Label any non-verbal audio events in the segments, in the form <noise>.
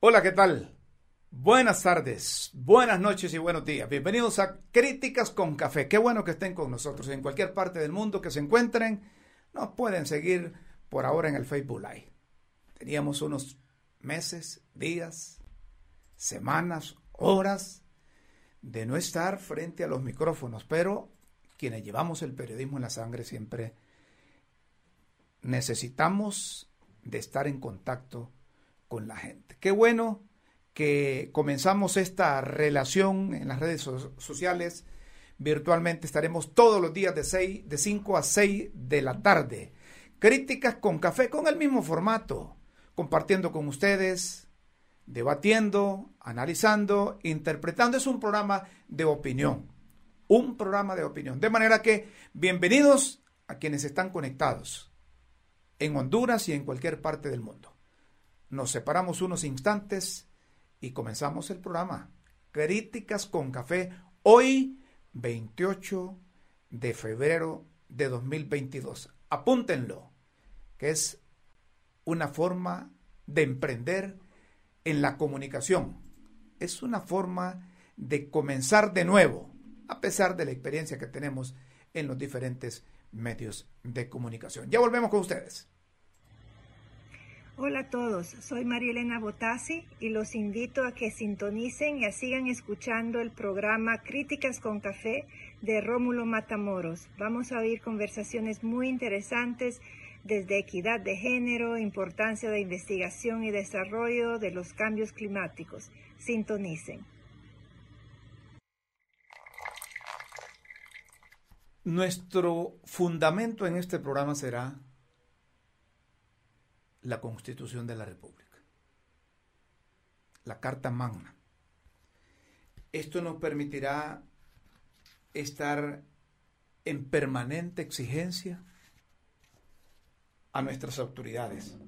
Hola, ¿qué tal? Buenas tardes, buenas noches y buenos días. Bienvenidos a Críticas con Café. Qué bueno que estén con nosotros en cualquier parte del mundo que se encuentren. Nos pueden seguir por ahora en el Facebook Live. Teníamos unos meses, días, semanas, horas de no estar frente a los micrófonos, pero quienes llevamos el periodismo en la sangre siempre necesitamos de estar en contacto con la gente. Qué bueno que comenzamos esta relación en las redes sociales. Virtualmente estaremos todos los días de, 6, de 5 a 6 de la tarde. Críticas con café, con el mismo formato, compartiendo con ustedes, debatiendo, analizando, interpretando. Es un programa de opinión, un programa de opinión. De manera que bienvenidos a quienes están conectados en Honduras y en cualquier parte del mundo. Nos separamos unos instantes y comenzamos el programa. Críticas con café. Hoy, 28 de febrero de 2022. Apúntenlo, que es una forma de emprender en la comunicación. Es una forma de comenzar de nuevo, a pesar de la experiencia que tenemos en los diferentes medios de comunicación. Ya volvemos con ustedes. Hola a todos, soy María Elena Botassi y los invito a que sintonicen y sigan escuchando el programa Críticas con Café de Rómulo Matamoros. Vamos a oír conversaciones muy interesantes desde equidad de género, importancia de investigación y desarrollo de los cambios climáticos. Sintonicen. Nuestro fundamento en este programa será la Constitución de la República, la Carta Magna. Esto nos permitirá estar en permanente exigencia a nuestras autoridades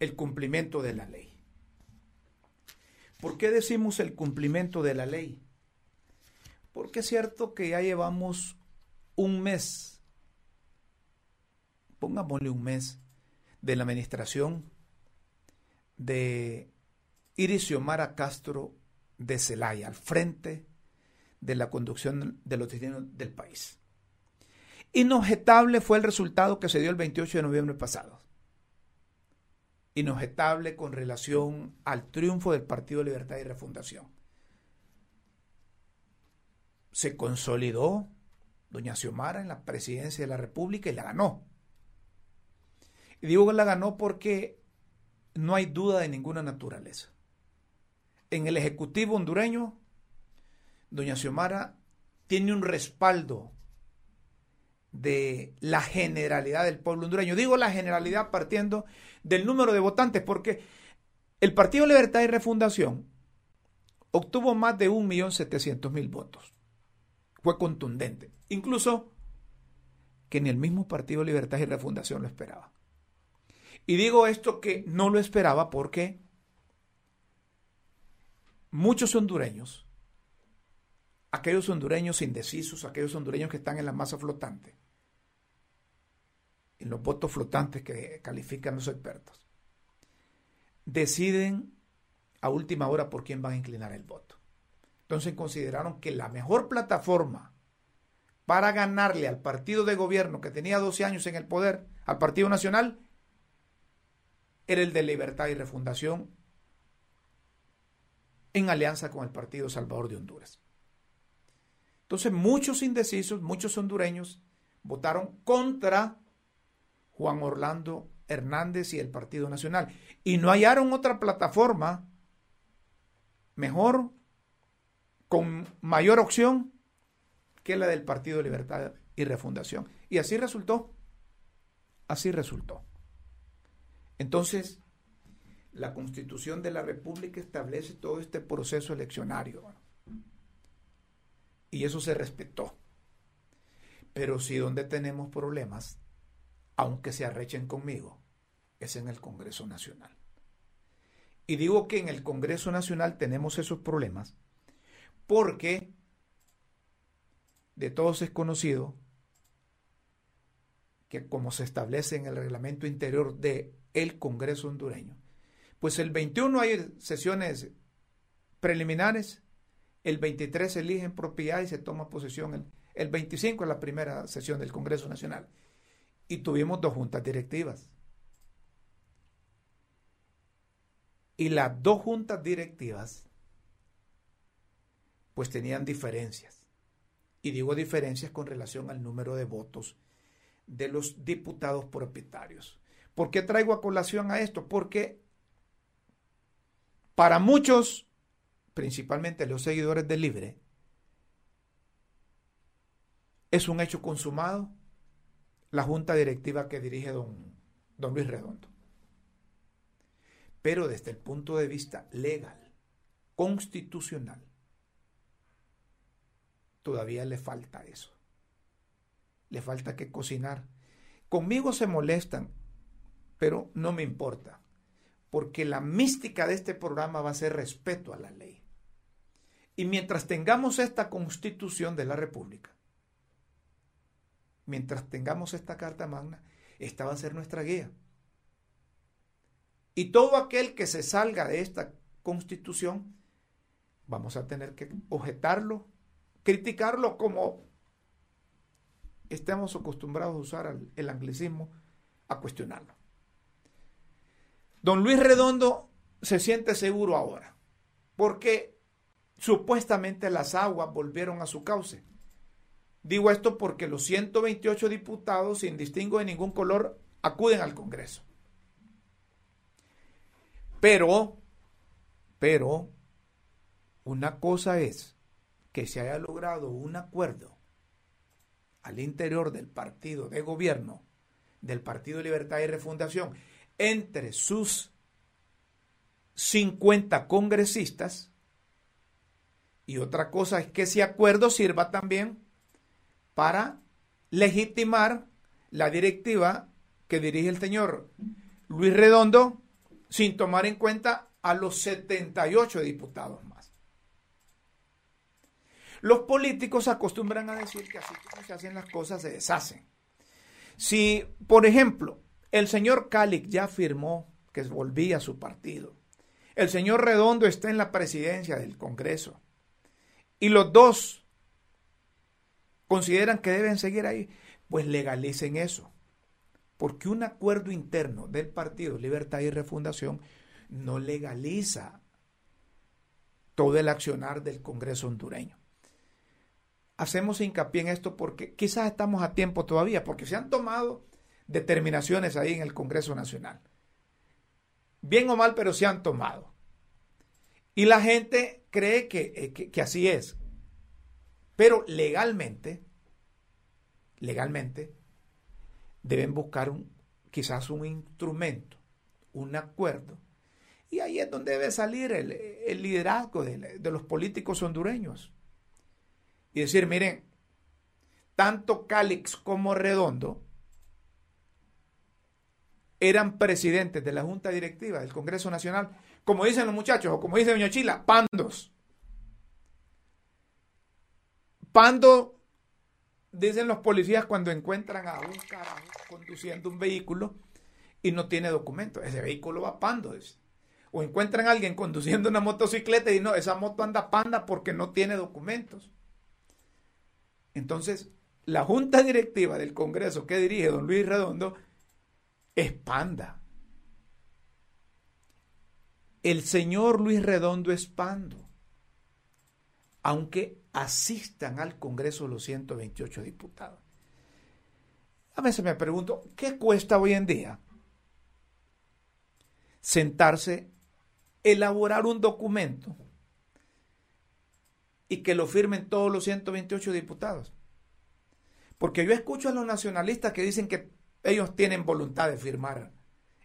el cumplimiento de la ley. ¿Por qué decimos el cumplimiento de la ley? Porque es cierto que ya llevamos un mes, pongámosle un mes, de la administración de Iris Mara Castro de Celaya, al frente de la conducción de los destinos del país. Inobjetable fue el resultado que se dio el 28 de noviembre pasado. Inobjetable con relación al triunfo del Partido Libertad y Refundación. Se consolidó doña Xiomara en la presidencia de la República y la ganó. Y digo que la ganó porque no hay duda de ninguna naturaleza. En el Ejecutivo hondureño, doña Xiomara tiene un respaldo de la generalidad del pueblo hondureño. Digo la generalidad partiendo del número de votantes, porque el Partido Libertad y Refundación obtuvo más de 1.700.000 votos. Fue contundente. Incluso que ni el mismo Partido Libertad y Refundación lo esperaba. Y digo esto que no lo esperaba porque muchos hondureños, aquellos hondureños indecisos, aquellos hondureños que están en la masa flotante, en los votos flotantes que califican los expertos, deciden a última hora por quién van a inclinar el voto. Entonces consideraron que la mejor plataforma para ganarle al partido de gobierno que tenía 12 años en el poder, al Partido Nacional, era el de Libertad y Refundación en alianza con el Partido Salvador de Honduras. Entonces muchos indecisos, muchos hondureños votaron contra Juan Orlando Hernández y el Partido Nacional y no hallaron otra plataforma mejor, con mayor opción que la del Partido Libertad y Refundación. Y así resultó. Así resultó. Entonces, la constitución de la República establece todo este proceso eleccionario. Y eso se respetó. Pero si donde tenemos problemas, aunque se arrechen conmigo, es en el Congreso Nacional. Y digo que en el Congreso Nacional tenemos esos problemas porque de todos es conocido que como se establece en el reglamento interior de el Congreso hondureño, Pues el 21 hay sesiones preliminares, el 23 se elige en propiedad y se toma posesión, el, el 25 es la primera sesión del Congreso Nacional. Y tuvimos dos juntas directivas. Y las dos juntas directivas pues tenían diferencias. Y digo diferencias con relación al número de votos de los diputados propietarios. ¿Por qué traigo a colación a esto? Porque para muchos, principalmente los seguidores del Libre, es un hecho consumado la junta directiva que dirige don, don Luis Redondo. Pero desde el punto de vista legal, constitucional, todavía le falta eso. Le falta que cocinar. Conmigo se molestan, pero no me importa, porque la mística de este programa va a ser respeto a la ley. Y mientras tengamos esta constitución de la República, mientras tengamos esta Carta Magna, esta va a ser nuestra guía. Y todo aquel que se salga de esta constitución, vamos a tener que objetarlo, criticarlo como estemos acostumbrados a usar el anglicismo, a cuestionarlo. Don Luis Redondo se siente seguro ahora, porque supuestamente las aguas volvieron a su cauce. Digo esto porque los 128 diputados, sin distingo de ningún color, acuden al Congreso. Pero, pero, una cosa es que se haya logrado un acuerdo al interior del partido de gobierno, del Partido Libertad y Refundación, entre sus 50 congresistas, y otra cosa es que ese acuerdo sirva también para legitimar la directiva que dirige el señor Luis Redondo sin tomar en cuenta a los 78 diputados más. Los políticos acostumbran a decir que así como se hacen las cosas se deshacen. Si, por ejemplo, el señor Calic ya afirmó que volvía a su partido, el señor Redondo está en la presidencia del Congreso y los dos consideran que deben seguir ahí, pues legalicen eso. Porque un acuerdo interno del Partido Libertad y Refundación no legaliza todo el accionar del Congreso hondureño. Hacemos hincapié en esto porque quizás estamos a tiempo todavía, porque se han tomado determinaciones ahí en el Congreso Nacional. Bien o mal, pero se han tomado. Y la gente cree que, eh, que así es, pero legalmente, legalmente, deben buscar un, quizás un instrumento, un acuerdo. Y ahí es donde debe salir el, liderazgo de, de los políticos hondureños. Y decir, miren, tanto Cálix como Redondo eran presidentes de la Junta Directiva del Congreso Nacional, como dicen los muchachos, o como dice Doña Chila, pandos. Pando, dicen los policías cuando encuentran a un carajo conduciendo un vehículo y no tiene documento. Ese vehículo va pando. O encuentran a alguien conduciendo una motocicleta y no, esa moto anda panda porque no tiene documentos. Entonces, la junta directiva del Congreso que dirige don Luis Redondo es panda. El señor Luis Redondo es pando. Aunque asistan al Congreso los 128 diputados. A veces me pregunto, ¿qué cuesta hoy en día sentarse, elaborar un documento y que lo firmen todos los 128 diputados? Porque yo escucho a los nacionalistas que dicen que ellos tienen voluntad de firmar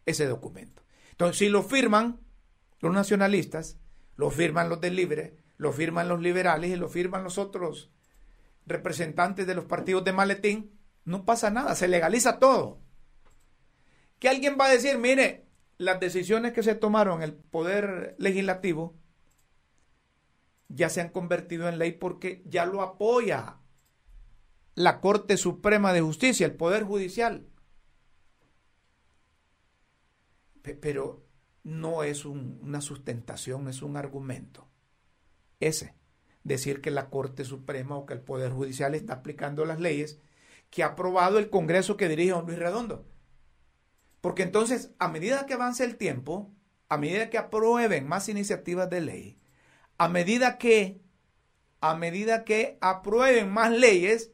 ese documento. Entonces, si lo firman los nacionalistas, lo firman los del Libre, lo firman los liberales y lo firman los otros representantes de los partidos de maletín, no pasa nada, se legaliza todo. Que alguien va a decir, mire, las decisiones que se tomaron en el poder legislativo ya se han convertido en ley porque ya lo apoya la Corte Suprema de Justicia, el Poder Judicial. Pero no es una sustentación, es un argumento. Ese, decir que la Corte Suprema o que el Poder Judicial está aplicando las leyes que ha aprobado el Congreso que dirige don Luis Redondo. Porque entonces, a medida que avance el tiempo, a medida que aprueben más iniciativas de ley, a medida que, a medida que aprueben más leyes,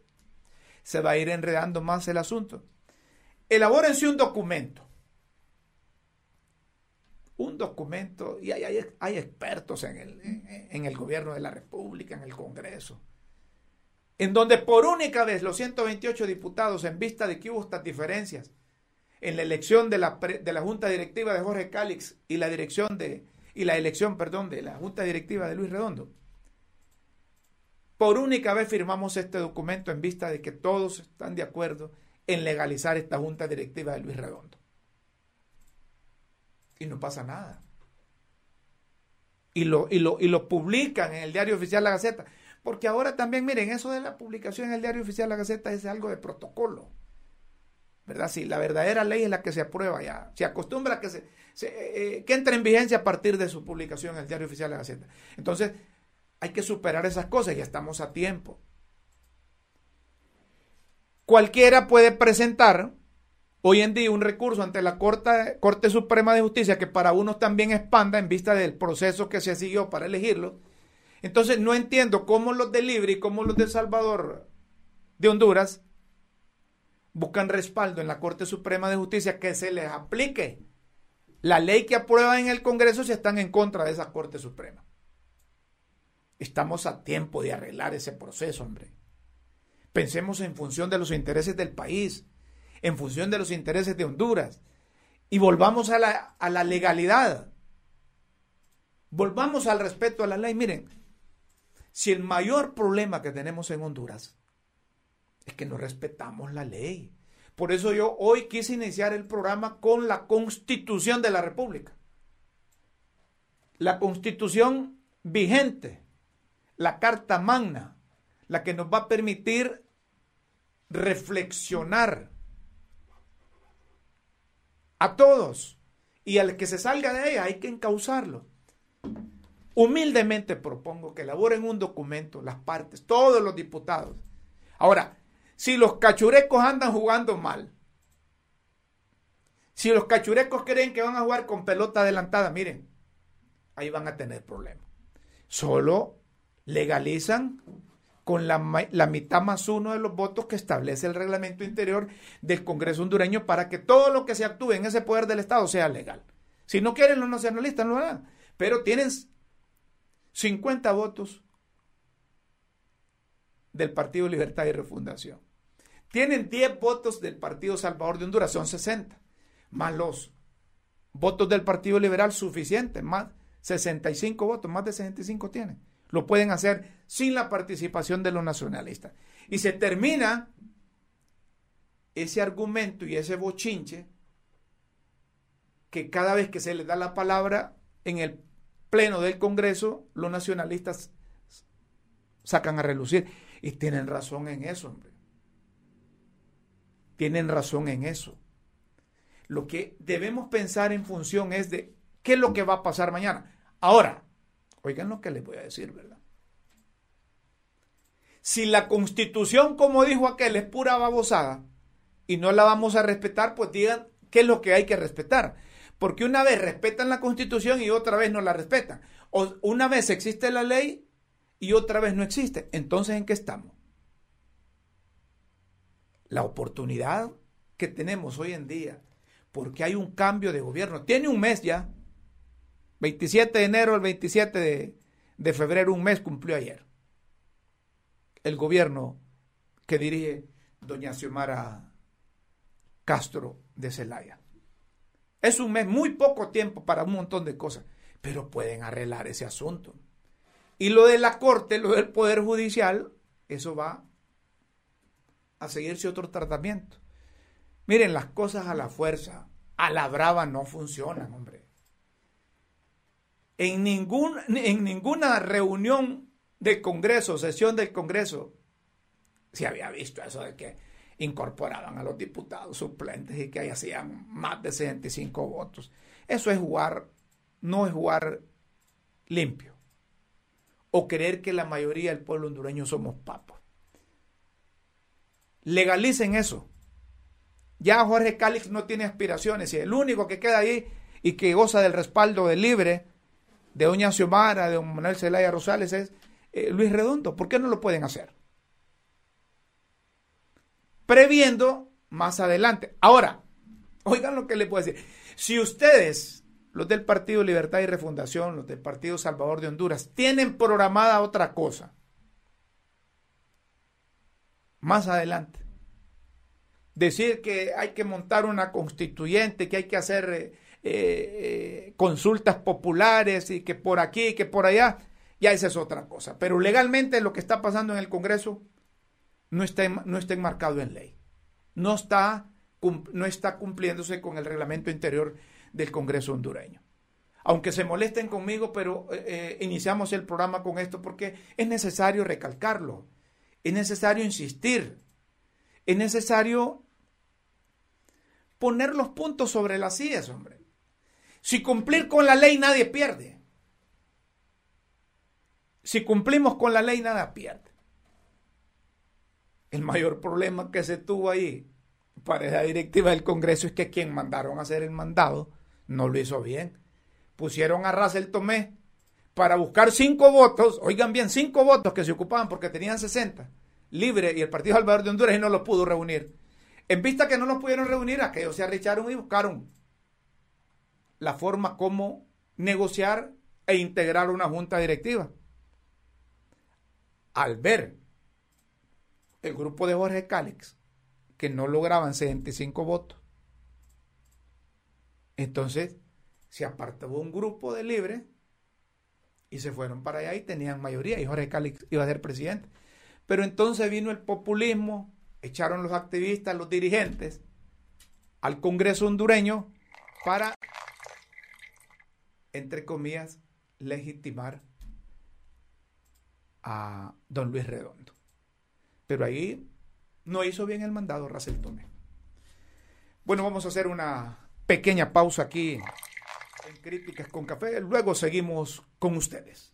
se va a ir enredando más el asunto. Elabórense un documento. Un documento, y hay, hay, expertos en el, en el gobierno de la República, en el Congreso, en donde por única vez los 128 diputados, en vista de que hubo estas diferencias en la elección de la, de la Junta Directiva de Jorge Cálix y la dirección de y la elección, perdón, de la Junta Directiva de Luis Redondo. Por única vez firmamos este documento en vista de que todos están de acuerdo en legalizar esta Junta Directiva de Luis Redondo. Y no pasa nada. Y lo, y lo, y lo publican en el diario oficial La Gaceta. Porque ahora también, miren, eso de la publicación en el diario oficial La Gaceta es algo de protocolo. ¿Verdad? Si la verdadera ley es la que se aprueba ya. Se acostumbra a que, se, eh, que entre en vigencia a partir de su publicación en el diario oficial La Gaceta. Entonces, hay que superar esas cosas, ya estamos a tiempo. Cualquiera puede presentar hoy en día un recurso ante la Corte, Suprema de Justicia que para unos también expanda en vista del proceso que se siguió para elegirlo entonces no entiendo cómo los de Libre y cómo los de Salvador de Honduras buscan respaldo en la Corte Suprema de Justicia que se les aplique la ley que aprueban en el Congreso si están en contra de esa Corte Suprema. Estamos a tiempo de arreglar ese proceso, hombre. Pensemos en función de los intereses del país, en función de los intereses de Honduras, y volvamos a la, a la legalidad. Volvamos al respeto a la ley. Miren, si el mayor problema que tenemos en Honduras es que no respetamos la ley. Por eso yo hoy quise iniciar el programa con la constitución de la República. La constitución vigente, la Carta Magna, la que nos va a permitir reflexionar a todos y al que se salga de ella hay que encauzarlo. Humildemente propongo que elaboren un documento, las partes, todos los diputados. Ahora, si los cachurecos andan jugando mal, si los cachurecos creen que van a jugar con pelota adelantada, miren, ahí van a tener problemas. Solo legalizan con la, mitad más uno de los votos que establece el reglamento interior del Congreso hondureño para que todo lo que se actúe en ese poder del Estado sea legal. Si no quieren los nacionalistas, no lo harán. Pero tienen 50 votos del Partido Libertad y Refundación. Tienen 10 votos del Partido Salvador de Honduras, son 60, más los votos del Partido Liberal suficientes, más 65 votos, más de 65 tienen. Lo pueden hacer sin la participación de los nacionalistas. Y se termina ese argumento y ese bochinche que cada vez que se le da la palabra en el pleno del Congreso, los nacionalistas sacan a relucir. Y tienen razón en eso, hombre. Tienen razón en eso. Lo que debemos pensar en función es de qué es lo que va a pasar mañana. Ahora, oigan lo que les voy a decir, ¿verdad? Si la constitución, como dijo aquel, es pura babosada y no la vamos a respetar, pues digan qué es lo que hay que respetar. Porque una vez respetan la constitución y otra vez no la respetan. O una vez existe la ley y otra vez no existe. Entonces, ¿en qué estamos? La oportunidad que tenemos hoy en día, porque hay un cambio de gobierno. Tiene un mes ya. 27 de enero al 27 de, febrero, un mes cumplió ayer. El gobierno que dirige doña Xiomara Castro de Celaya. Es un mes, muy poco tiempo para un montón de cosas, pero pueden arreglar ese asunto. Y lo de la Corte, lo del Poder Judicial, eso va a seguirse otro tratamiento. Miren, las cosas a la fuerza, a la brava no funcionan, hombre. En, ningún, en ninguna reunión del Congreso, sesión del Congreso, se había visto eso de que incorporaban a los diputados suplentes y que hacían más de 65 votos. Eso es jugar no es jugar limpio o creer que la mayoría del pueblo hondureño somos papos. Legalicen eso. Ya Jorge Cálix no tiene aspiraciones y el único que queda ahí y que goza del respaldo de libre de doña Xiomara, de don Manuel Zelaya Rosales es eh, Luis Redondo. ¿Por qué no lo pueden hacer? Previendo más adelante. Ahora, oigan lo que le puedo decir. Si ustedes, los del Partido Libertad y Refundación, los del Partido Salvador de Honduras, tienen programada otra cosa, más adelante, decir que hay que montar una constituyente, que hay que hacer eh, eh, consultas populares y que por aquí que por allá, ya esa es otra cosa. Pero legalmente lo que está pasando en el Congreso no está, no está enmarcado en ley. No está, no está cumpliéndose con el reglamento interior del Congreso hondureño. Aunque se molesten conmigo, pero eh, iniciamos el programa con esto porque es necesario recalcarlo, es necesario insistir, es necesario poner los puntos sobre las sillas, hombre. Si cumplir con la ley nadie pierde. Si cumplimos con la ley nada pierde. El mayor problema que se tuvo ahí para la directiva del Congreso es que quien mandaron a hacer el mandado no lo hizo bien. Pusieron a Russell Tomé para buscar cinco votos, oigan bien, cinco votos que se ocupaban porque tenían 60 libre y el Partido Salvador de Honduras no los pudo reunir. En vista que no los pudieron reunir, aquellos se arrecharon y buscaron la forma como negociar e integrar una junta directiva. Al ver el grupo de Jorge Cálix que no lograban 75 votos, entonces se apartó un grupo de libres y se fueron para allá y tenían mayoría y Jorge Cálix iba a ser presidente. Pero entonces vino el populismo, echaron los activistas, los dirigentes al Congreso hondureño para, entre comillas, legitimar a don Luis Redondo. Pero ahí no hizo bien el mandado Racel Tomé. Bueno, vamos a hacer una pequeña pausa aquí en Críticas con Café. Luego seguimos con ustedes.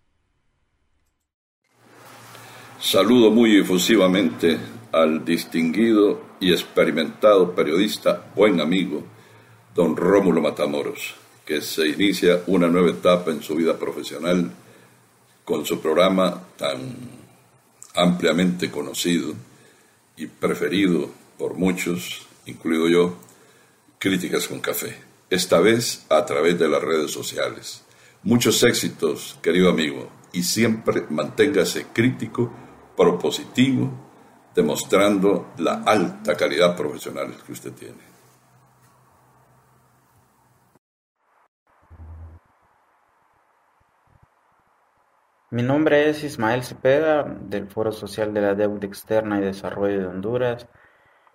Saludo muy efusivamente al distinguido y experimentado periodista, buen amigo, don Rómulo Matamoros, que se inicia una nueva etapa en su vida profesional con su programa tan ampliamente conocido y preferido por muchos, incluido yo, Críticas con Café, esta vez a través de las redes sociales. Muchos éxitos, querido amigo, y siempre manténgase crítico, propositivo, demostrando la alta calidad profesional que usted tiene. Mi nombre es Ismael Cepeda, del Foro Social de la Deuda Externa y Desarrollo de Honduras,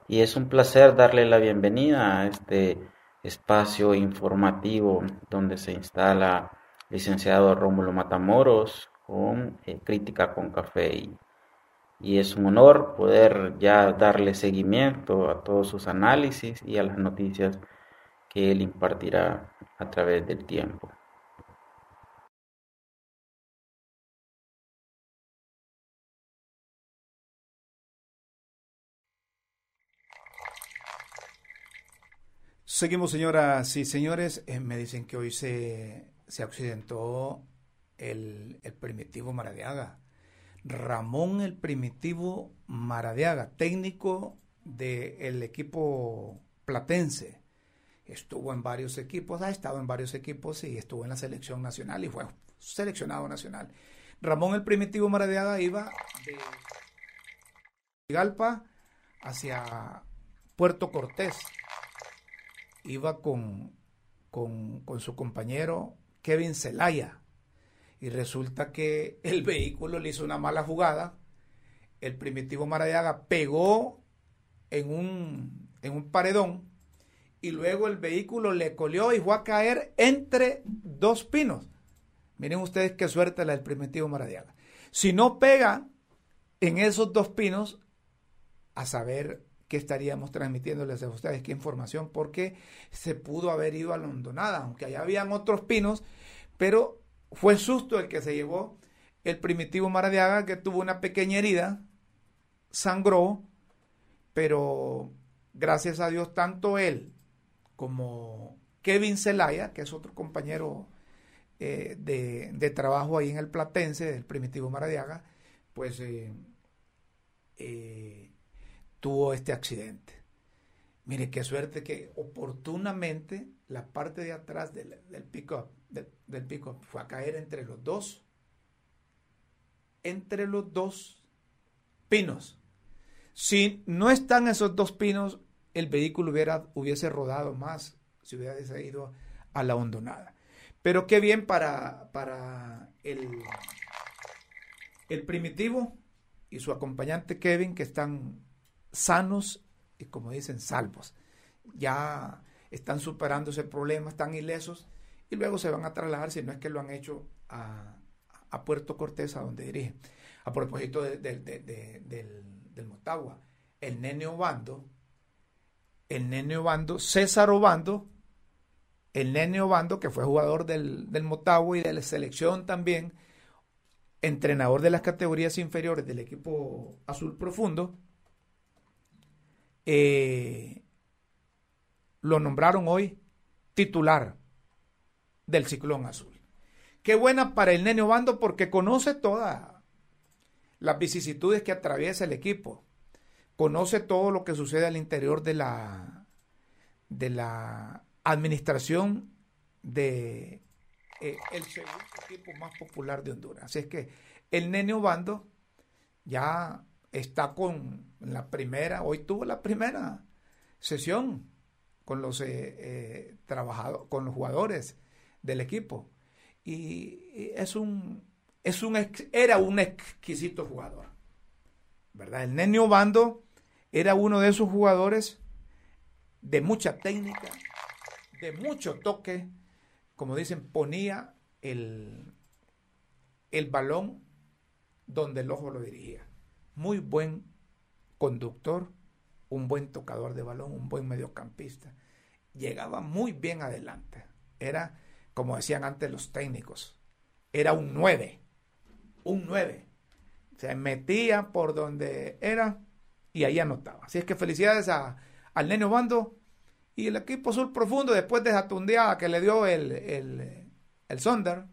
y es un placer darle la bienvenida a este espacio informativo donde se instala licenciado Rómulo Matamoros con eh, Crítica con Café. Y es un honor poder ya darle seguimiento a todos sus análisis y a las noticias que él impartirá a través del tiempo. Seguimos, señoras y señores. Eh, me dicen que hoy se, se accidentó el, el, primitivo Maradiaga. Ramón el primitivo Maradiaga, técnico del equipo platense. Estuvo en varios equipos, ha estado en varios equipos y estuvo en la selección nacional y fue seleccionado nacional. Ramón el primitivo Maradiaga iba de Galpa hacia Puerto Cortés iba con, con, su compañero Kevin Zelaya. Y resulta que <laughs> el vehículo le hizo una mala jugada. El primitivo Maradiaga pegó en un, en un paredón y luego el vehículo le colió y fue a caer entre dos pinos. Miren ustedes qué suerte la del primitivo Maradiaga. Si no pega en esos dos pinos, a saber que estaríamos transmitiéndoles a ustedes qué información, porque se pudo haber ido a la hondonada, aunque allá habían otros pinos, pero fue susto el que se llevó el primitivo Maradiaga, que tuvo una pequeña herida, sangró, pero gracias a Dios, tanto él como Kevin Zelaya, que es otro compañero eh, de, trabajo ahí en el Platense, del primitivo Maradiaga, pues eh, eh, tuvo este accidente. Mire qué suerte que oportunamente la parte de atrás del, del pick-up del, pico fue a caer entre los dos, entre los dos pinos. Si no están esos dos pinos, el vehículo hubiera, hubiese rodado más, si hubiera ido a la hondonada. Pero qué bien para, para el, el primitivo y su acompañante Kevin, que están sanos y como dicen, salvos. Ya están superando ese problema, están ilesos y luego se van a trasladar, si no es que lo han hecho, a, Puerto Cortés, a donde dirigen. A propósito del, Motagua, el nene Obando, el nene Obando, César Obando, el nene Obando, que fue jugador del, Motagua y de la selección también, entrenador de las categorías inferiores del equipo azul profundo, eh, lo nombraron hoy titular del ciclón azul. Qué buena para el nene Obando porque conoce todas las vicisitudes que atraviesa el equipo. Conoce todo lo que sucede al interior de la, de la administración de eh, el segundo equipo más popular de Honduras. Así es que el nene Obando ya está con la primera, hoy tuvo la primera sesión con los eh, eh trabajadores, con los jugadores del equipo. Y, es un, es un, era un exquisito jugador. ¿Verdad? El Nenio Bando era uno de esos jugadores de mucha técnica, de mucho toque, como dicen, ponía el, el balón donde el ojo lo dirigía. Muy buen conductor, un buen tocador de balón, un buen mediocampista. Llegaba muy bien adelante. Era como decían antes los técnicos, era un 9, un 9. Se metía por donde era y ahí anotaba. Así es que felicidades a, al Neno Bando y el equipo sur profundo después de esa tundeada que le dio el, el, el Sonder.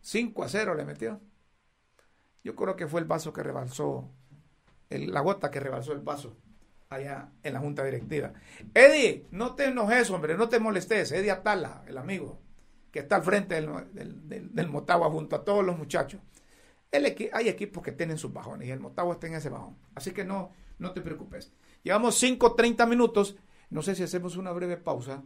5 a 0 le metió. Yo creo que fue el vaso que rebalsó, la gota que rebalsó el vaso allá en la junta directiva. Eddie, no te enojes, hombre, no te molestes. Eddie Atala, el amigo que está al frente del, Motagua junto a todos los muchachos. El hay equipos que tienen sus bajones y el Motagua está en ese bajón. Así que no, no te preocupes. Llevamos 5, 30 minutos. No sé si hacemos una breve pausa.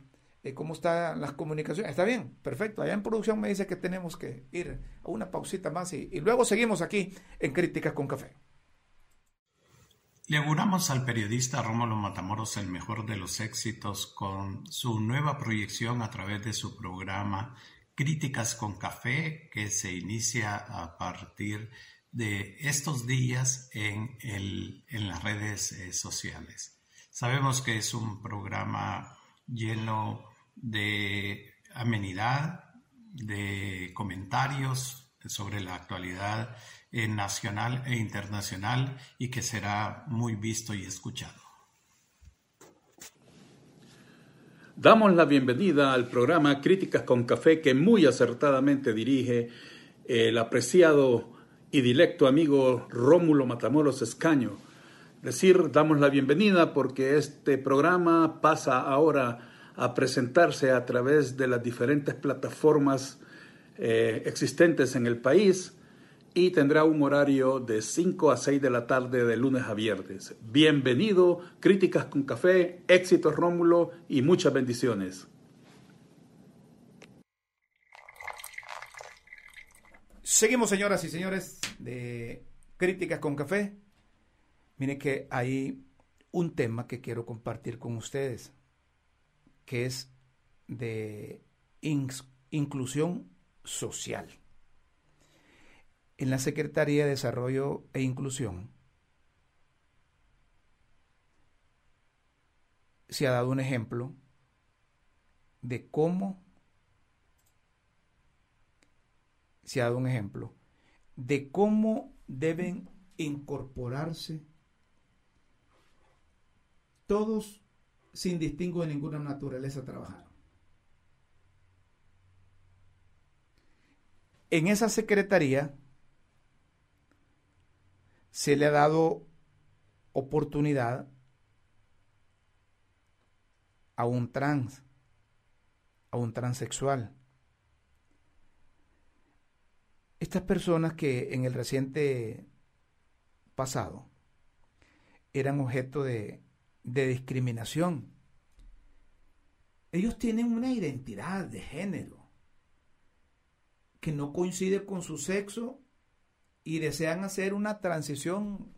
¿Cómo están las comunicaciones? Está bien, perfecto. Allá en producción me dice que tenemos que ir a una pausita más y, luego seguimos aquí en Críticas con Café. Le auguramos al periodista Rómulo Matamoros el mejor de los éxitos con su nueva proyección a través de su programa Críticas con Café, que se inicia a partir de estos días en, en las redes eh, sociales. Sabemos que es un programa lleno de amenidad, de comentarios sobre la actualidad nacional e internacional y que será muy visto y escuchado. Damos la bienvenida al programa Críticas con Café que muy acertadamente dirige el apreciado y directo amigo Rómulo Matamoros Escaño. Decir, damos la bienvenida porque este programa pasa ahora a presentarse a través de las diferentes plataformas eh, existentes en el país y tendrá un horario de 5 a 6 de la tarde de lunes a viernes. Bienvenido, críticas con café, éxitos Rómulo y muchas bendiciones. Seguimos, señoras y señores, de Críticas con Café. Miren que hay un tema que quiero compartir con ustedes, que es de inclusión social. En la Secretaría de Desarrollo e Inclusión se ha dado un ejemplo de cómo se ha dado un ejemplo de cómo deben incorporarse todos sin distingo de ninguna naturaleza a trabajar. En esa secretaría se le ha dado oportunidad a un trans, a un transexual. Estas personas que en el reciente pasado eran objeto de, de discriminación, ellos tienen una identidad de género que no coincide con su sexo y desean hacer una transición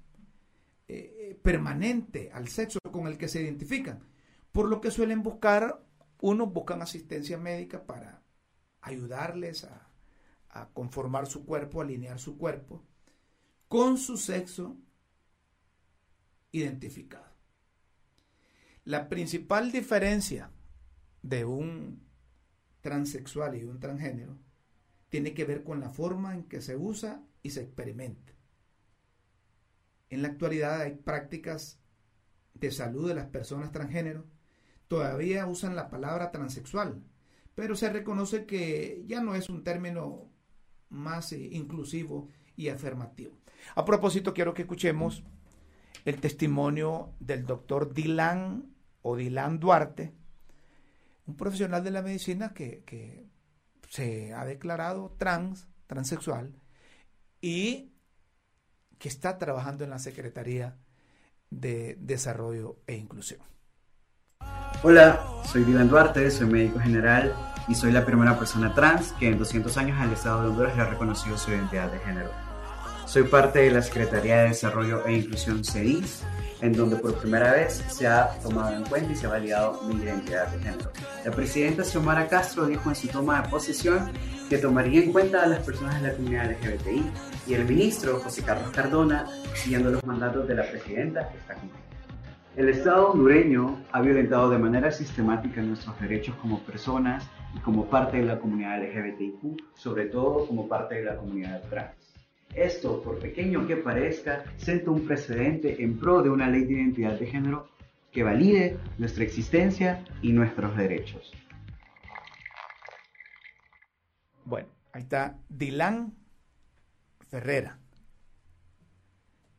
eh, eh, permanente al sexo con el que se identifican. Por lo que suelen buscar, unos buscan asistencia médica para ayudarles a, a conformar su cuerpo, alinear su cuerpo con su sexo identificado. La principal diferencia de un transexual y un transgénero tiene que ver con la forma en que se usa y se experimenta. En la actualidad hay prácticas de salud de las personas transgénero. Todavía usan la palabra transexual, pero se reconoce que ya no es un término más eh, inclusivo y afirmativo. A propósito, quiero que escuchemos el testimonio del doctor Dylan o Dylan Duarte, un profesional de la medicina que, que se ha declarado trans, transexual, y que está trabajando en la Secretaría de Desarrollo e Inclusión. Hola, soy Dylan Duarte, soy médico general y soy la primera persona trans que en 200 años al Estado de Honduras le ha reconocido su identidad de género. Soy parte de la Secretaría de Desarrollo e Inclusión CEDIS en donde por primera vez se ha tomado en cuenta y se ha validado mi identidad de género. La presidenta Xiomara Castro dijo en su toma de posesión que tomaría en cuenta a las personas de la comunidad LGBTI y el ministro José Carlos Cardona, siguiendo los mandatos de la presidenta, está cumpliendo. El Estado hondureño ha violentado de manera sistemática nuestros derechos como personas y como parte de la comunidad LGBTIQ, sobre todo como parte de la comunidad trans. Esto, por pequeño que parezca, senta un precedente en pro de una ley de identidad de género que valide nuestra existencia y nuestros derechos. Bueno, ahí está Dylan Ferrera.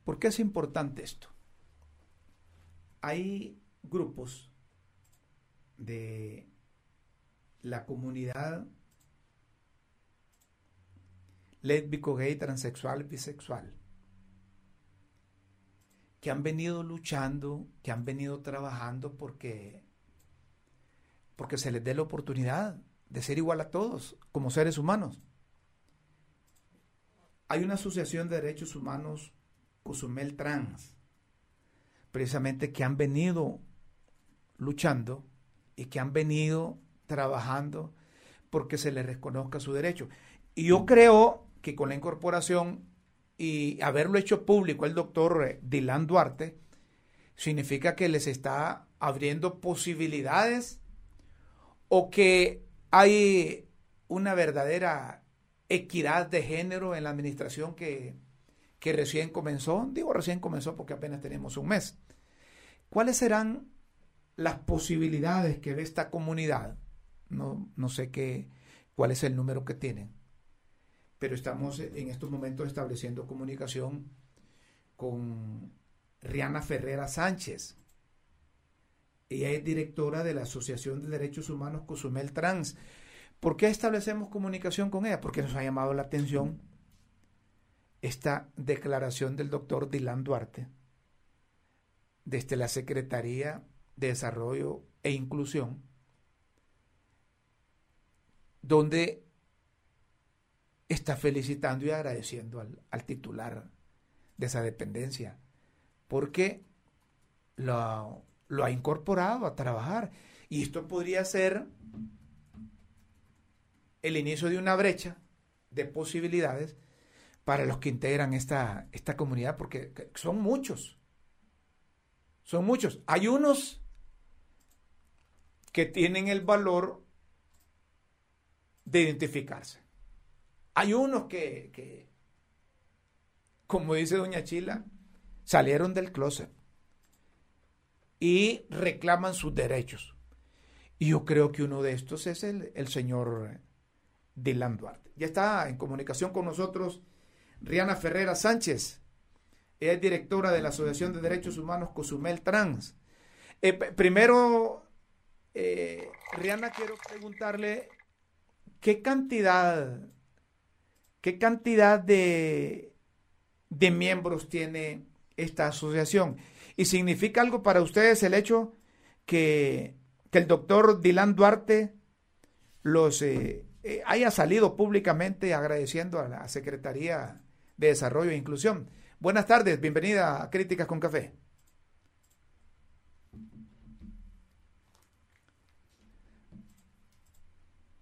¿Por qué es importante esto? Hay grupos de la comunidad lésbico, gay, transexual, bisexual, que han venido luchando, que han venido trabajando porque, porque se les dé la oportunidad de ser igual a todos como seres humanos. Hay una asociación de derechos humanos, Cozumel Trans, precisamente que han venido luchando y que han venido trabajando porque se les reconozca su derecho. Y yo creo que con la incorporación y haberlo hecho público el doctor eh, Dylan Duarte, significa que les está abriendo posibilidades o que hay una verdadera equidad de género en la administración que, que recién comenzó. Digo recién comenzó porque apenas tenemos un mes. ¿Cuáles serán las posibilidades que ve esta comunidad? No, no sé qué, cuál es el número que tienen pero estamos en estos momentos estableciendo comunicación con Riana Ferrera Sánchez. Ella es directora de la Asociación de Derechos Humanos Cozumel Trans. ¿Por qué establecemos comunicación con ella? Porque nos ha llamado la atención esta declaración del doctor Dylan Duarte desde la Secretaría de Desarrollo e Inclusión, donde está felicitando y agradeciendo al, titular de esa dependencia, porque lo, lo, ha incorporado a trabajar. Y esto podría ser el inicio de una brecha de posibilidades para los que integran esta, esta comunidad, porque son muchos. Son muchos. Hay unos que tienen el valor de identificarse Hay unos que, como dice doña Chila, salieron del closet y reclaman sus derechos. Y yo creo que uno de estos es el, señor Dylan Duarte. Ya está en comunicación con nosotros Riana Ferrera Sánchez. Es directora de la Asociación de Derechos Humanos Cozumel Trans. Eh, primero, eh, Riana, quiero preguntarle qué cantidad, qué cantidad de, de miembros tiene esta asociación. ¿Y significa algo para ustedes el hecho que, el doctor Dylan Duarte los eh, eh, haya salido públicamente agradeciendo a la Secretaría de Desarrollo e Inclusión? Buenas tardes, bienvenida a Críticas con Café.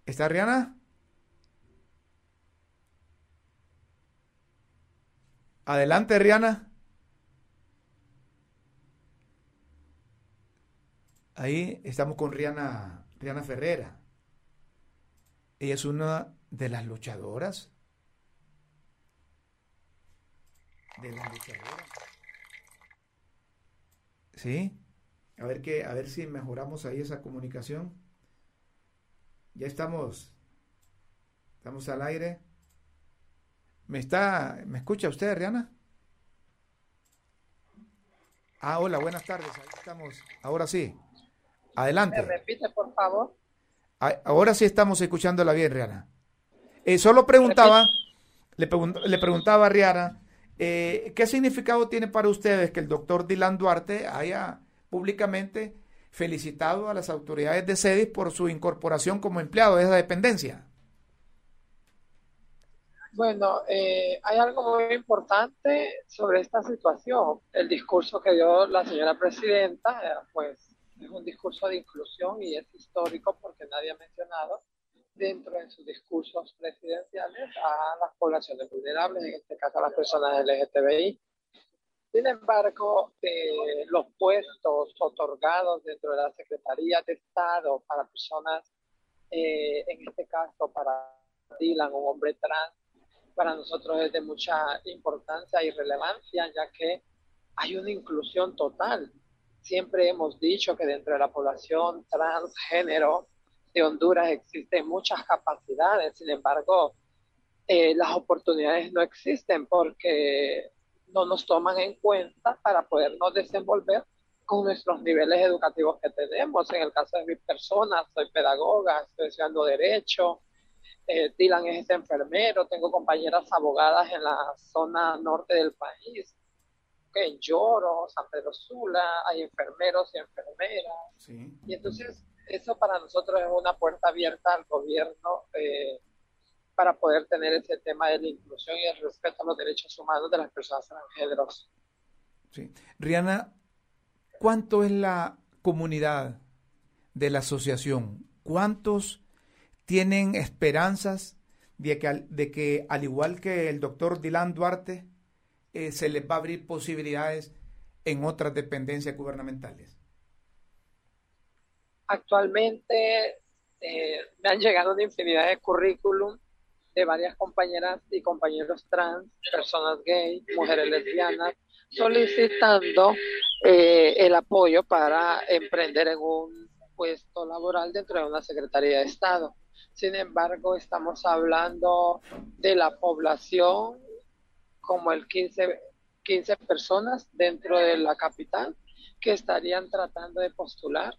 ¿Está Rihanna? Adelante, Rihanna. Ahí estamos con Rihanna, Rihanna Ferrera. Ella es una de las luchadoras. De las luchadoras. ¿Sí? A ver, que, a ver si mejoramos ahí esa comunicación. Ya estamos. Estamos al aire. ¿Me está, me escucha usted, Rihanna? Ah, hola, buenas tardes. Ahí estamos. Ahora sí. Adelante. ¿Me repite, por favor? Ah, ahora sí estamos escuchándola bien, Rihanna. Eh, solo preguntaba, le, le, preguntaba a Rihanna, eh, ¿qué significado tiene para ustedes que el doctor Dylan Duarte haya públicamente felicitado a las autoridades de CEDIS por su incorporación como empleado de esa dependencia. Bueno, eh, hay algo muy importante sobre esta situación. El discurso que dio la señora presidenta, eh, pues es un discurso de inclusión y es histórico porque nadie ha mencionado dentro de sus discursos presidenciales a las poblaciones vulnerables, en este caso a las personas LGTBI. Sin embargo, eh, los puestos otorgados dentro de la Secretaría de Estado para personas, eh, en este caso para Dylan, un hombre trans, para nosotros es de mucha importancia y relevancia, ya que hay una inclusión total. Siempre hemos dicho que dentro de la población transgénero de Honduras existen muchas capacidades, sin embargo, eh, las oportunidades no existen porque no nos toman en cuenta para podernos desenvolver con nuestros niveles educativos que tenemos. En el caso de mi persona, soy pedagoga, estoy estudiando Derecho, eh, Dylan es enfermero, tengo compañeras abogadas en la zona norte del país, en Lloro, San Pedro Sula, hay enfermeros y enfermeras. Y entonces eso para nosotros es una puerta abierta al gobierno. Eh, para poder tener ese tema de la inclusión y el respeto a los derechos humanos de las personas transgéneros. Sí. Rihanna, ¿cuánto es la comunidad de la asociación? ¿Cuántos tienen esperanzas de que, de que al igual que el doctor Dylan Duarte, eh, se les va a abrir posibilidades en otras dependencias gubernamentales? Actualmente eh, me han llegado una infinidad de currículum de varias compañeras y compañeros trans, personas gay, mujeres lesbianas, solicitando eh, el apoyo para emprender en un puesto laboral dentro de una Secretaría de Estado. Sin embargo, estamos hablando de la población como el 15, 15 personas dentro de la capital que estarían tratando de postular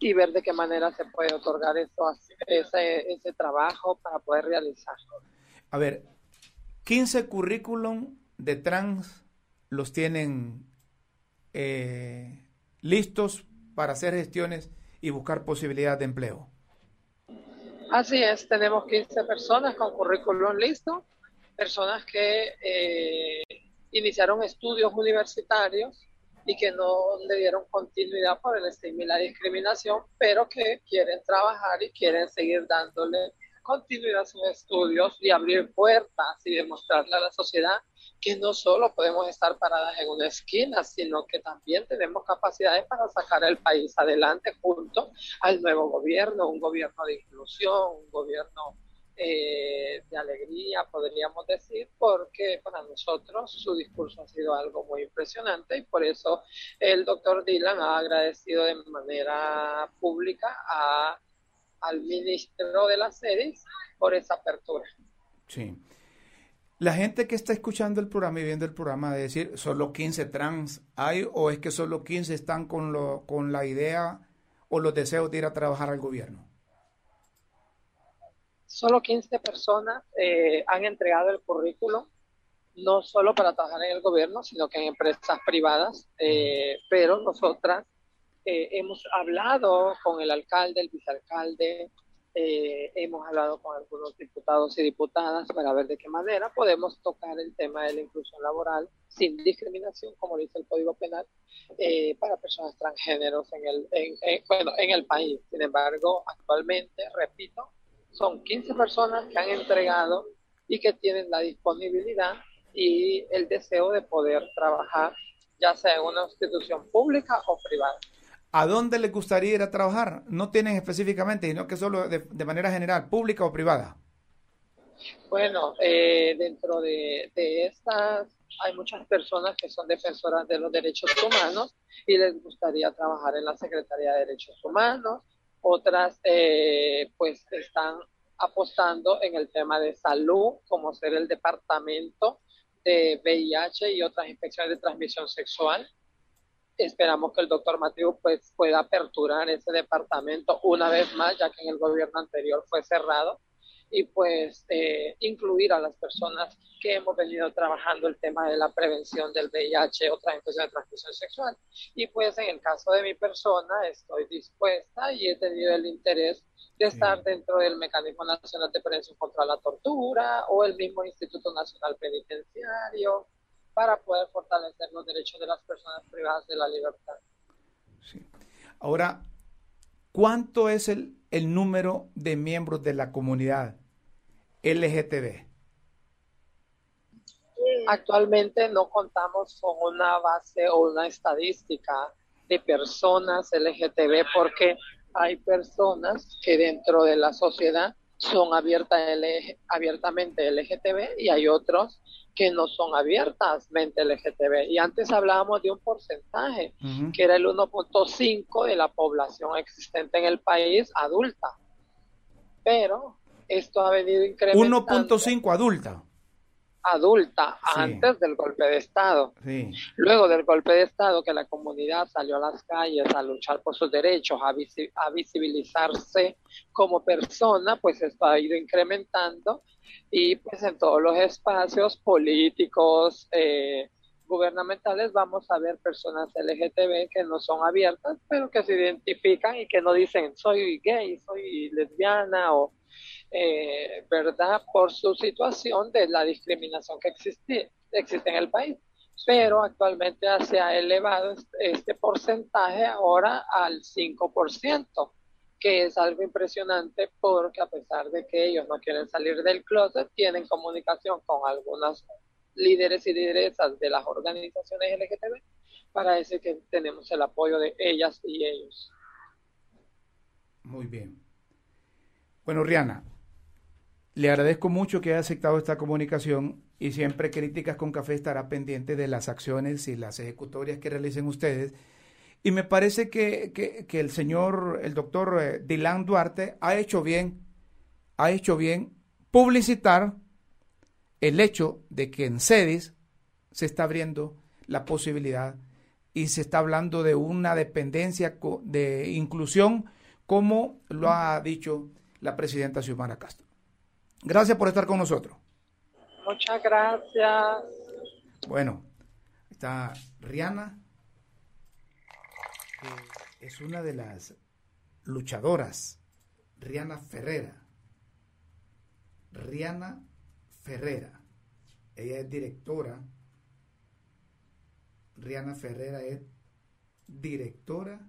y ver de qué manera se puede otorgar eso, ese, ese trabajo para poder realizarlo. A ver, 15 currículum de trans los tienen eh, listos para hacer gestiones y buscar posibilidad de empleo. Así es, tenemos 15 personas con currículum listo, personas que eh, iniciaron estudios universitarios y que no le dieron continuidad por el estigma y la discriminación, pero que quieren trabajar y quieren seguir dándole continuidad a sus estudios y abrir puertas y demostrarle a la sociedad que no solo podemos estar paradas en una esquina, sino que también tenemos capacidades para sacar el país adelante junto al nuevo gobierno, un gobierno de inclusión, un gobierno eh, de alegría, podríamos decir, porque para nosotros su discurso ha sido algo muy impresionante y por eso el doctor Dylan ha agradecido de manera pública a, al ministro de las sedes por esa apertura. Sí. La gente que está escuchando el programa y viendo el programa de decir, solo 15 trans hay o es que solo 15 están con, lo, con la idea o los deseos de ir a trabajar al gobierno. Solo 15 personas eh, han entregado el currículo, no solo para trabajar en el gobierno, sino que en empresas privadas, eh, pero nosotras eh, hemos hablado con el alcalde, el vicealcalde, eh, hemos hablado con algunos diputados y diputadas para ver de qué manera podemos tocar el tema de la inclusión laboral sin discriminación, como dice el Código Penal, eh, para personas transgéneros en el, bueno, en el país. Sin embargo, actualmente, repito, son 15 personas que han entregado y que tienen la disponibilidad y el deseo de poder trabajar, ya sea en una institución pública o privada. ¿A dónde les gustaría ir a trabajar? No tienen específicamente, sino que solo de, manera general, pública o privada. Bueno, eh, dentro de, estas hay muchas personas que son defensoras de los derechos humanos y les gustaría trabajar en la Secretaría de Derechos Humanos. Otras, eh, pues, están apostando en el tema de salud, como ser el departamento de VIH y otras infecciones de transmisión sexual esperamos que el doctor Mateo pues, pueda aperturar ese departamento una vez más, ya que en el gobierno anterior fue cerrado, y pues eh, incluir a las personas que hemos venido trabajando el tema de la prevención del VIH, otras infecciones de transmisión sexual. Y pues en el caso de mi persona estoy dispuesta y he tenido el interés de estar dentro del Mecanismo Nacional de Prevención contra la Tortura o el mismo Instituto Nacional Penitenciario para poder fortalecer los derechos de las personas privadas de la libertad. Sí. Ahora, ¿cuánto es el, el número de miembros de la comunidad LGTB? Actualmente no contamos con una base o una estadística de personas LGTB porque hay personas que dentro de la sociedad son abierta, abiertamente LGTB y hay otros que no son abiertamente LGTB. Y antes hablábamos de un porcentaje, que era el 1.5 de la población existente en el país adulta. Pero esto ha venido incrementando. 1.5 adulta adulta antes del golpe de Estado. Luego del golpe de Estado, que la comunidad salió a las calles a luchar por sus derechos, a, visibilizarse como persona, pues esto ha ido incrementando. Y pues en todos los espacios políticos, eh, gubernamentales vamos a ver personas LGTB que no son abiertas, pero que se identifican y que no dicen soy gay, soy lesbiana o eh, ¿verdad? Por su situación de la discriminación que existe, existe en el país. Pero actualmente se ha elevado este, porcentaje ahora al 5%, que es algo impresionante porque a pesar de que ellos no quieren salir del closet, tienen comunicación con algunas líderes y lideresas de las organizaciones LGTB para decir que tenemos el apoyo de ellas y ellos. Muy bien. Bueno, Rihanna, le agradezco mucho que haya aceptado esta comunicación y siempre Críticas con Café estará pendiente de las acciones y las ejecutorias que realicen ustedes. Y me parece que, que, el señor, el doctor eh, Dylan Duarte ha hecho bien, ha hecho bien publicitar el hecho de que en CEDIS se está abriendo la posibilidad y se está hablando de una dependencia de inclusión, como lo ha dicho la presidenta Xiomara Castro. Gracias por estar con nosotros. Muchas gracias. Bueno, está Rihanna, que es una de las luchadoras, Rihanna Ferrera. Rihanna Ferrera. Ella es directora. Rihanna Ferrera es directora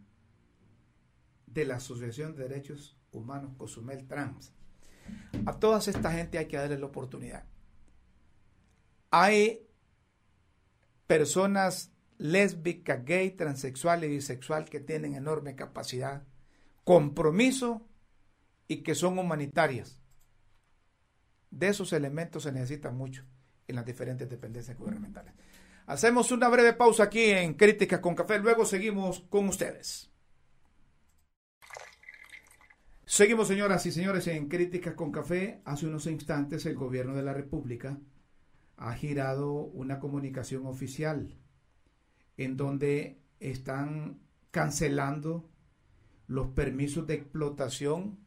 de la Asociación de Derechos Humanos Cozumel Trans. A toda esta gente hay que darle la oportunidad. Hay personas lésbicas, gay, transexual y bisexual que tienen enorme capacidad, compromiso y que son humanitarias. De esos elementos se necesitan mucho en las diferentes dependencias gubernamentales. Hacemos una breve pausa aquí en Críticas con Café, luego seguimos con ustedes. Seguimos, señoras y señores, en Críticas con Café. Hace unos instantes el gobierno de la República ha girado una comunicación oficial en donde están cancelando los permisos de explotación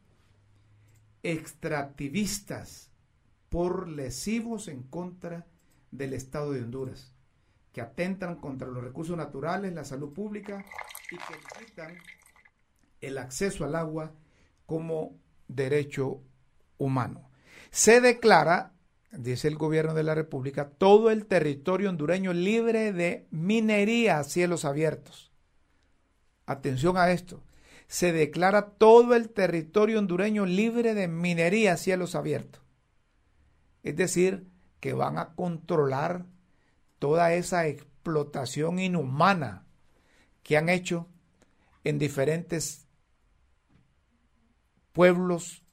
extractivistas por lesivos en contra del Estado de Honduras, que atentan contra los recursos naturales, la salud pública y que limitan el acceso al agua como derecho humano. Se declara, dice el gobierno de la República, todo el territorio hondureño libre de minería a cielos abiertos. Atención a esto. Se declara todo el territorio hondureño libre de minería a cielos abiertos. Es decir, que van a controlar toda esa explotación inhumana que han hecho en diferentes pueblos,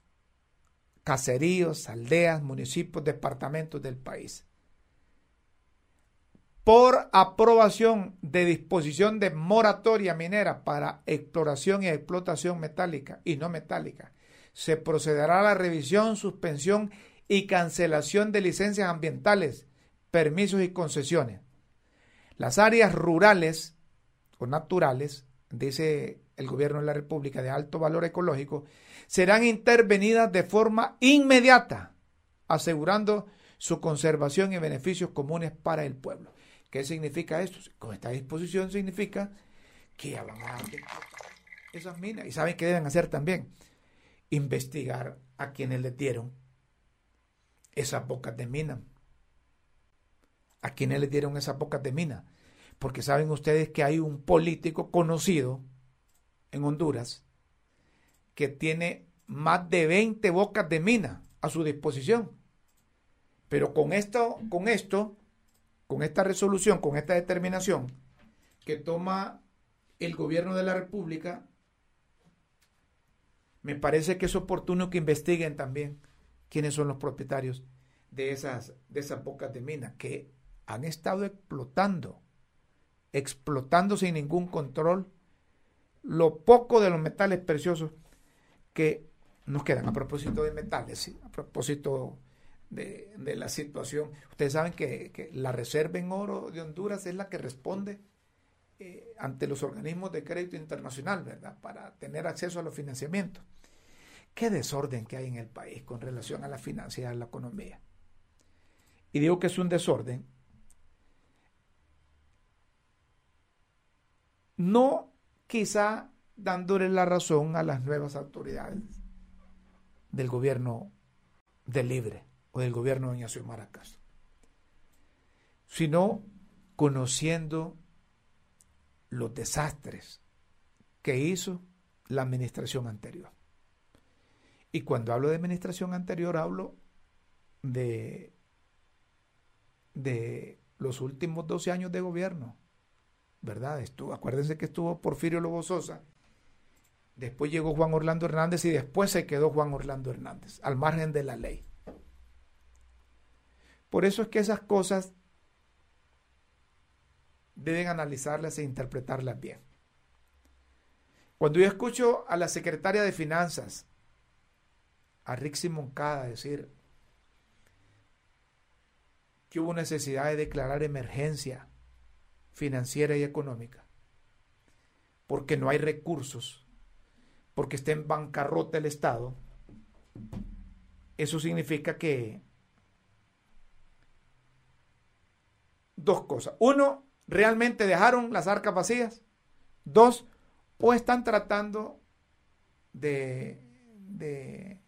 caseríos, aldeas, municipios, departamentos del país. Por aprobación de disposición de moratoria minera para exploración y explotación metálica y no metálica, se procederá a la revisión, suspensión y cancelación de licencias ambientales, permisos y concesiones. Las áreas rurales o naturales, dice el gobierno de la República, de alto valor ecológico, serán intervenidas de forma inmediata, asegurando su conservación y beneficios comunes para el pueblo. ¿Qué significa esto? Con esta disposición significa que van a esas minas. Y saben qué deben hacer también. Investigar a quienes le dieron esas bocas de mina. A quienes le dieron esas bocas de mina. Porque saben ustedes que hay un político conocido en Honduras que tiene más de 20 bocas de mina a su disposición. Pero con esto, con esto, con esta resolución, con esta determinación que toma el gobierno de la República, me parece que es oportuno que investiguen también quiénes son los propietarios de esas, de esas bocas de mina que han estado explotando, explotando sin ningún control lo poco de los metales preciosos que nos quedan. A propósito de metales, a propósito de, la situación, ustedes saben que, la reserva en oro de Honduras es la que responde eh, ante los organismos de crédito internacional, ¿verdad? Para tener acceso a los financiamientos. Qué desorden que hay en el país con relación a la finanzas y la economía. Y digo que es un desorden no quizá dándole la razón a las nuevas autoridades del gobierno de Libre o del gobierno de Ignacio Maracas, sino conociendo los desastres que hizo la administración anterior. Y cuando hablo de administración anterior hablo de, de los últimos 12 años de gobierno, ¿verdad? Estuvo, acuérdense que estuvo Porfirio Lobo Sosa Después llegó Juan Orlando Hernández y después se quedó Juan Orlando Hernández, al margen de la ley. Por eso es que esas cosas deben analizarlas e interpretarlas bien. Cuando yo escucho a la secretaria de Finanzas, a Rixi Moncada, decir que hubo necesidad de declarar emergencia financiera y económica, porque no hay recursos porque esté en bancarrota el Estado, eso significa que dos cosas. Uno, realmente dejaron las arcas vacías. Dos, o están tratando de, de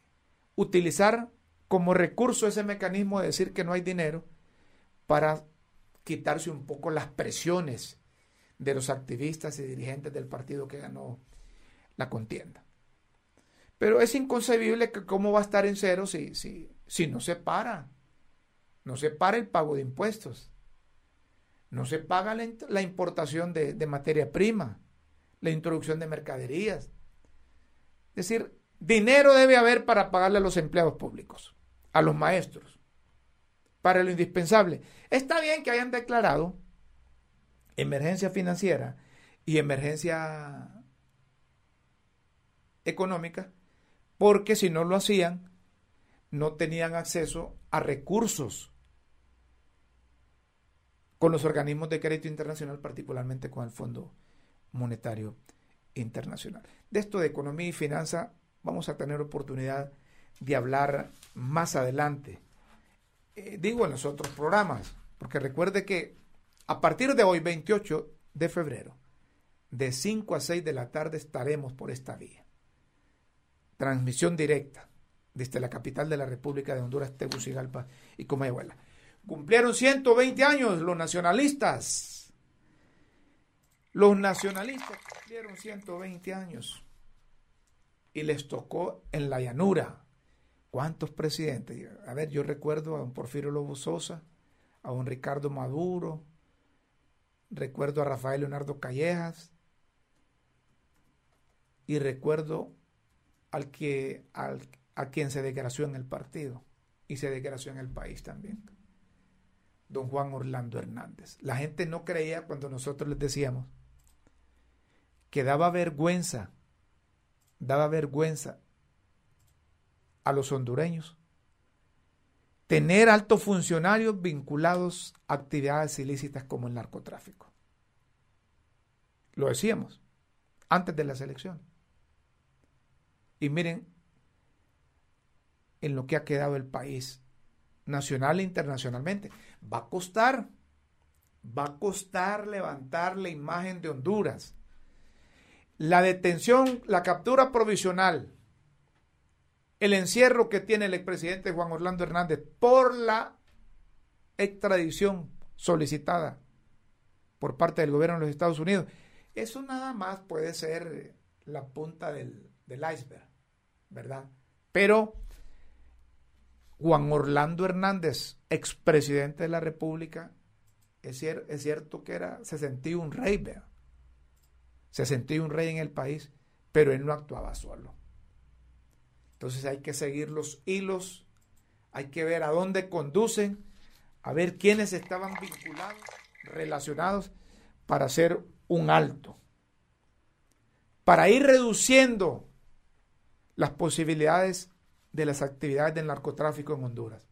utilizar como recurso ese mecanismo de decir que no hay dinero para quitarse un poco las presiones de los activistas y dirigentes del partido que ganó la contienda. Pero es inconcebible que cómo va a estar en cero si, si, si no se para. No se para el pago de impuestos. No se paga la, importación de, de materia prima, la introducción de mercaderías. Es decir, dinero debe haber para pagarle a los empleados públicos. a los maestros para lo indispensable. Está bien que hayan declarado emergencia financiera y emergencia económica, porque si no lo hacían, no tenían acceso a recursos con los organismos de crédito internacional, particularmente con el Fondo Monetario Internacional. De esto de economía y finanza vamos a tener oportunidad de hablar más adelante. Eh, digo en los otros programas, porque recuerde que a partir de hoy, 28 de febrero, de 5 a 6 de la tarde estaremos por esta vía. Transmisión directa desde la capital de la República de Honduras, Tegucigalpa y Comayagüela. Cumplieron 120 años los nacionalistas. Los nacionalistas cumplieron 120 años y les tocó en la llanura. ¿Cuántos presidentes? A ver, yo recuerdo a un Porfirio Lobo Sosa, a un Ricardo Maduro, recuerdo a Rafael Leonardo Callejas y recuerdo al que, al, a quien se desgració en el partido y se desgració en el país también, don Juan Orlando Hernández. La gente no creía cuando nosotros les decíamos que daba vergüenza, daba vergüenza a los hondureños tener altos funcionarios vinculados a actividades ilícitas como el narcotráfico. Lo decíamos antes de la selección. Y miren en lo que ha quedado el país, nacional e internacionalmente. Va a costar, va a costar levantar la imagen de Honduras. La detención, la captura provisional, el encierro que tiene el expresidente Juan Orlando Hernández por la extradición solicitada por parte del gobierno de los Estados Unidos, eso nada más puede ser la punta del, del iceberg, ¿verdad? Pero Juan Orlando Hernández, expresidente de la República, es, es cierto que era, se sentía un rey, ¿verdad? se sentía un rey en el país, pero él no actuaba solo. Entonces hay que seguir los hilos, hay que ver a dónde conducen, a ver quiénes estaban vinculados, relacionados, para hacer un alto, para ir reduciendo las posibilidades de las actividades del narcotráfico en Honduras.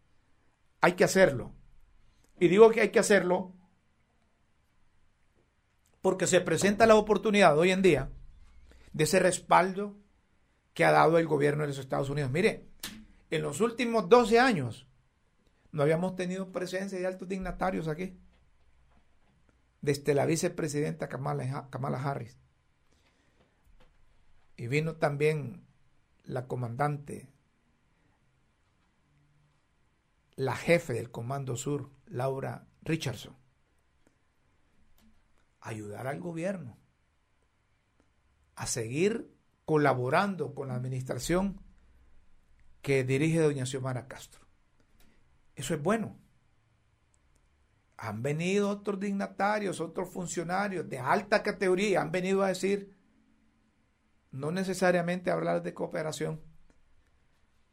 Hay que hacerlo. Y digo que hay que hacerlo porque se presenta la oportunidad hoy en día de ese respaldo que ha dado el gobierno de los Estados Unidos. Mire, en los últimos 12 años no habíamos tenido presencia de altos dignatarios aquí, desde la vicepresidenta Kamala, Kamala Harris. Y vino también la comandante la jefe del Comando Sur, Laura Richardson, ayudar al gobierno a seguir colaborando con la administración que dirige doña Xiomara Castro. Eso es bueno. Han venido otros dignatarios, otros funcionarios de alta categoría, han venido a decir, no necesariamente hablar de cooperación.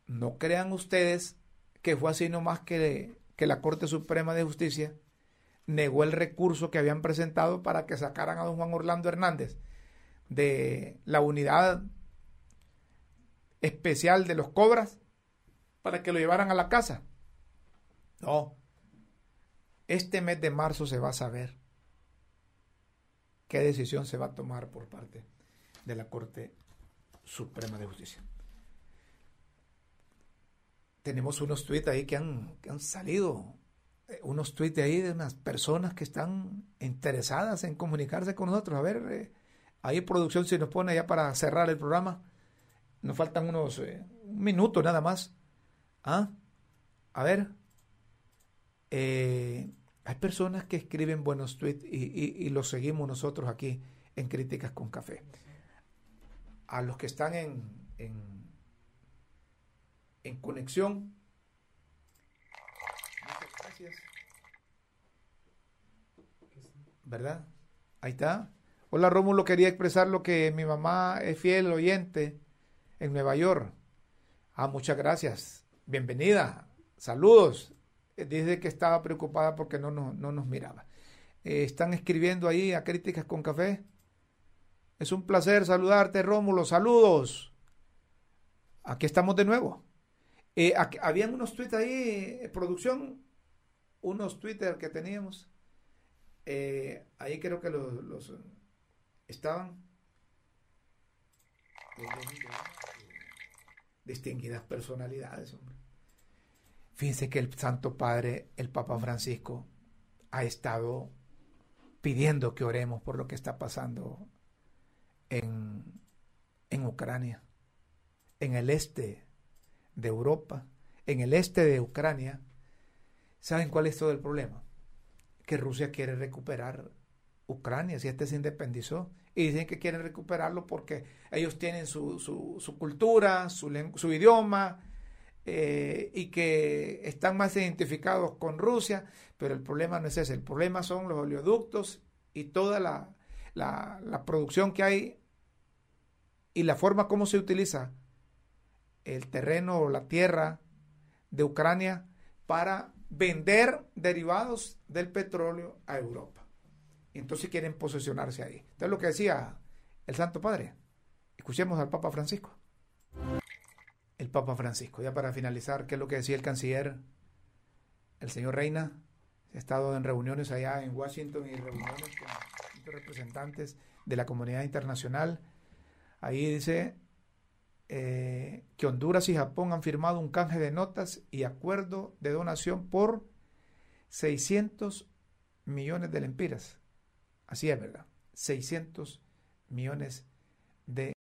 No crean ustedes que fue así nomás que, que la Corte Suprema de Justicia negó el recurso que habían presentado para que sacaran a don Juan Orlando Hernández de la unidad especial de los cobras para que lo llevaran a la casa. No. Este mes de marzo se va a saber qué decisión se va a tomar por parte de la Corte Suprema de Justicia tenemos unos tweets ahí que han, han salido, eh, unos tweets ahí de unas personas que están interesadas en comunicarse con nosotros. A ver, eh, ahí producción si nos pone ya para cerrar el programa. Nos faltan unos eh, un minuto nada más. ¿Ah? A ver. hay personas que escriben buenos tweets y, los seguimos nosotros aquí en Críticas con Café. A los que están en en conexión. Muchas gracias. ¿Verdad? Ahí está. Hola Rómulo, quería expresar lo que mi mamá es fiel oyente en Nueva York. Ah, muchas gracias. Bienvenida Saludos. Eh, dice que estaba preocupada porque no, no, nos miraba. Eh, están escribiendo ahí a Críticas con Café. Es un placer saludarte, Rómulo. Saludos. Aquí estamos de nuevo. Eh, habían unos tweets ahí, producción, unos Twitter que teníamos. ahí creo que los estaban. Distinguidas personalidades, hombre. Fíjense que el Santo Padre, el Papa Francisco, ha estado pidiendo que oremos por lo que está pasando en, en Ucrania, en el este de Europa, en el este de Ucrania. ¿Saben cuál es todo el problema? Que Rusia quiere recuperar Ucrania, si este se independizó, y dicen que quieren recuperarlo porque ellos tienen su, su, cultura, su, su idioma, eh, y que están más identificados con Rusia, pero el problema no es ese, el problema son los oleoductos y toda la, la, producción que hay y la forma como se utiliza el terreno o la tierra de Ucrania para vender derivados del petróleo a Europa. Entonces quieren posesionarse ahí. Entonces lo que decía el Santo Padre. Escuchemos al Papa Francisco el Papa Francisco. Ya para finalizar, ¿qué es lo que decía el canciller, el señor Reina? Ha estado en reuniones allá en Washington y reuniones con representantes de la comunidad internacional. Ahí dice eh, que Honduras y Japón han firmado un canje de notas y acuerdo de donación por 600 millones de lempiras. Así es, ¿verdad? 600 millones de